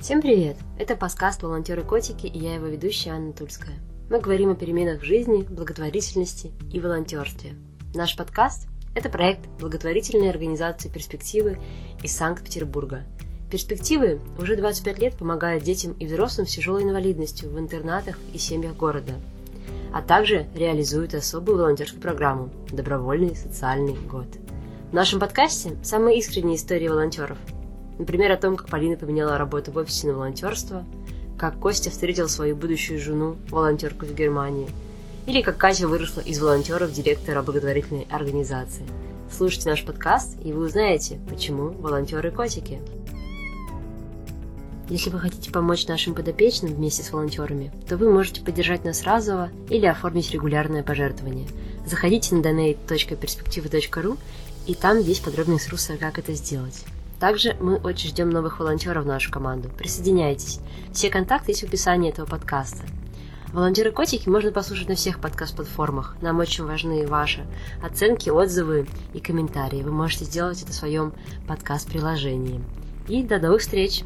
Всем привет! Это подкаст «Волонтеры-котики» и я его ведущая Анна Тульская. Мы говорим о переменах в жизни, благотворительности и волонтерстве. Наш подкаст – это проект благотворительной организации «Перспективы» из Санкт-Петербурга. «Перспективы» уже 25 лет помогают детям и взрослым с тяжелой инвалидностью в интернатах и семьях города, а также реализуют особую волонтерскую программу «Добровольный социальный год». В нашем подкасте самые искренние истории волонтеров – Например, о том, как Полина поменяла работу в офисе на волонтерство, как Костя встретил свою будущую жену, волонтерку в Германии, или как Катя выросла из волонтеров директора благотворительной организации. Слушайте наш подкаст, и вы узнаете, почему волонтеры котики. Если вы хотите помочь нашим подопечным вместе с волонтерами, то вы можете поддержать нас разово или оформить регулярное пожертвование. Заходите на donate.perspektiva.ru и там есть подробные инструкции, как это сделать. Также мы очень ждем новых волонтеров в нашу команду. Присоединяйтесь. Все контакты есть в описании этого подкаста. Волонтеры-котики можно послушать на всех подкаст-платформах. Нам очень важны ваши оценки, отзывы и комментарии. Вы можете сделать это в своем подкаст-приложении. И до новых встреч!